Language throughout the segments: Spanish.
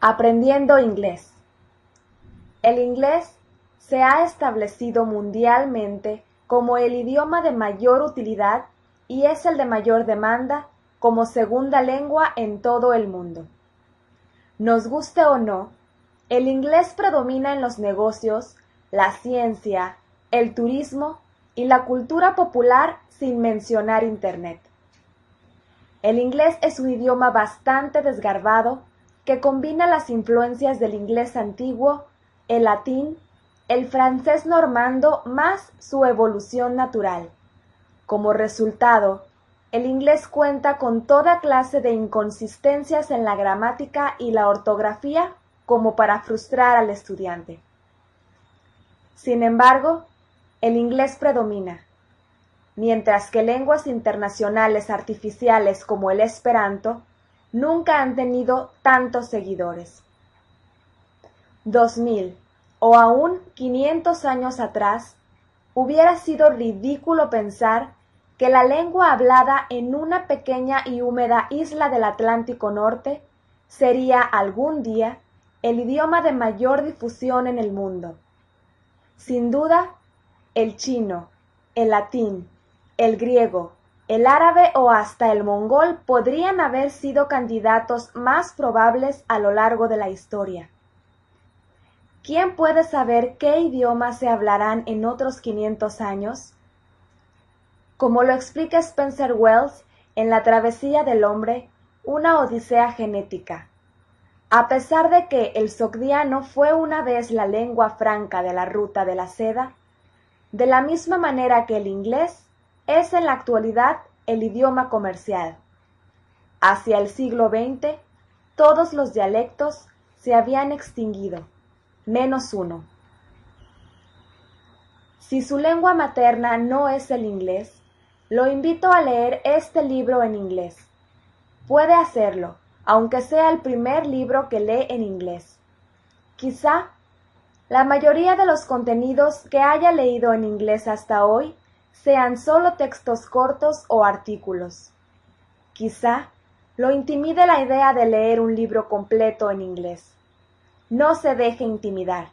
Aprendiendo inglés. El inglés se ha establecido mundialmente como el idioma de mayor utilidad y es el de mayor demanda como segunda lengua en todo el mundo. Nos guste o no, el inglés predomina en los negocios, la ciencia, el turismo y la cultura popular sin mencionar Internet. El inglés es un idioma bastante desgarbado que combina las influencias del inglés antiguo, el latín, el francés normando más su evolución natural. Como resultado, el inglés cuenta con toda clase de inconsistencias en la gramática y la ortografía como para frustrar al estudiante. Sin embargo, el inglés predomina, mientras que lenguas internacionales artificiales como el esperanto nunca han tenido tantos seguidores. Dos mil o aún quinientos años atrás, hubiera sido ridículo pensar que la lengua hablada en una pequeña y húmeda isla del Atlántico Norte sería algún día el idioma de mayor difusión en el mundo. Sin duda, el chino, el latín, el griego, el árabe o hasta el mongol podrían haber sido candidatos más probables a lo largo de la historia. ¿Quién puede saber qué idiomas se hablarán en otros 500 años? Como lo explica Spencer Wells en La travesía del hombre, una odisea genética. A pesar de que el sogdiano fue una vez la lengua franca de la ruta de la seda, de la misma manera que el inglés es en la actualidad el idioma comercial. Hacia el siglo XX, todos los dialectos se habían extinguido, menos uno. Si su lengua materna no es el inglés, lo invito a leer este libro en inglés. Puede hacerlo, aunque sea el primer libro que lee en inglés. Quizá la mayoría de los contenidos que haya leído en inglés hasta hoy sean solo textos cortos o artículos. Quizá lo intimide la idea de leer un libro completo en inglés. No se deje intimidar.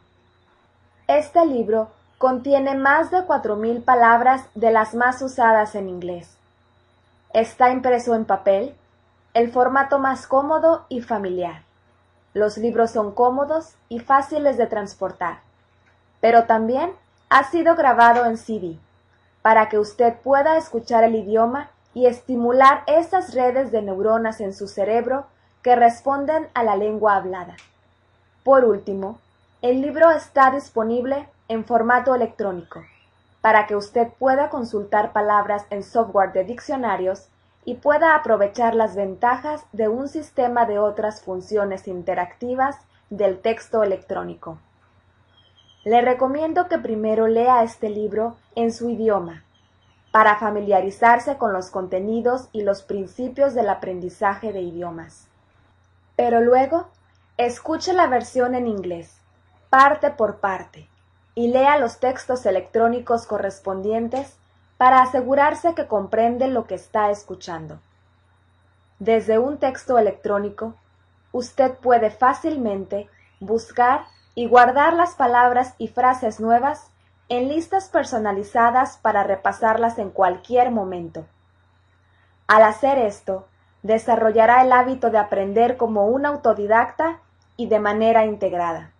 Este libro contiene más de cuatro mil palabras de las más usadas en inglés. Está impreso en papel, el formato más cómodo y familiar. Los libros son cómodos y fáciles de transportar, pero también ha sido grabado en CD para que usted pueda escuchar el idioma y estimular esas redes de neuronas en su cerebro que responden a la lengua hablada. Por último, el libro está disponible en formato electrónico, para que usted pueda consultar palabras en software de diccionarios y pueda aprovechar las ventajas de un sistema de otras funciones interactivas del texto electrónico. Le recomiendo que primero lea este libro en su idioma, para familiarizarse con los contenidos y los principios del aprendizaje de idiomas. Pero luego, escuche la versión en inglés, parte por parte, y lea los textos electrónicos correspondientes para asegurarse que comprende lo que está escuchando. Desde un texto electrónico, usted puede fácilmente buscar y guardar las palabras y frases nuevas en listas personalizadas para repasarlas en cualquier momento. Al hacer esto, desarrollará el hábito de aprender como un autodidacta y de manera integrada.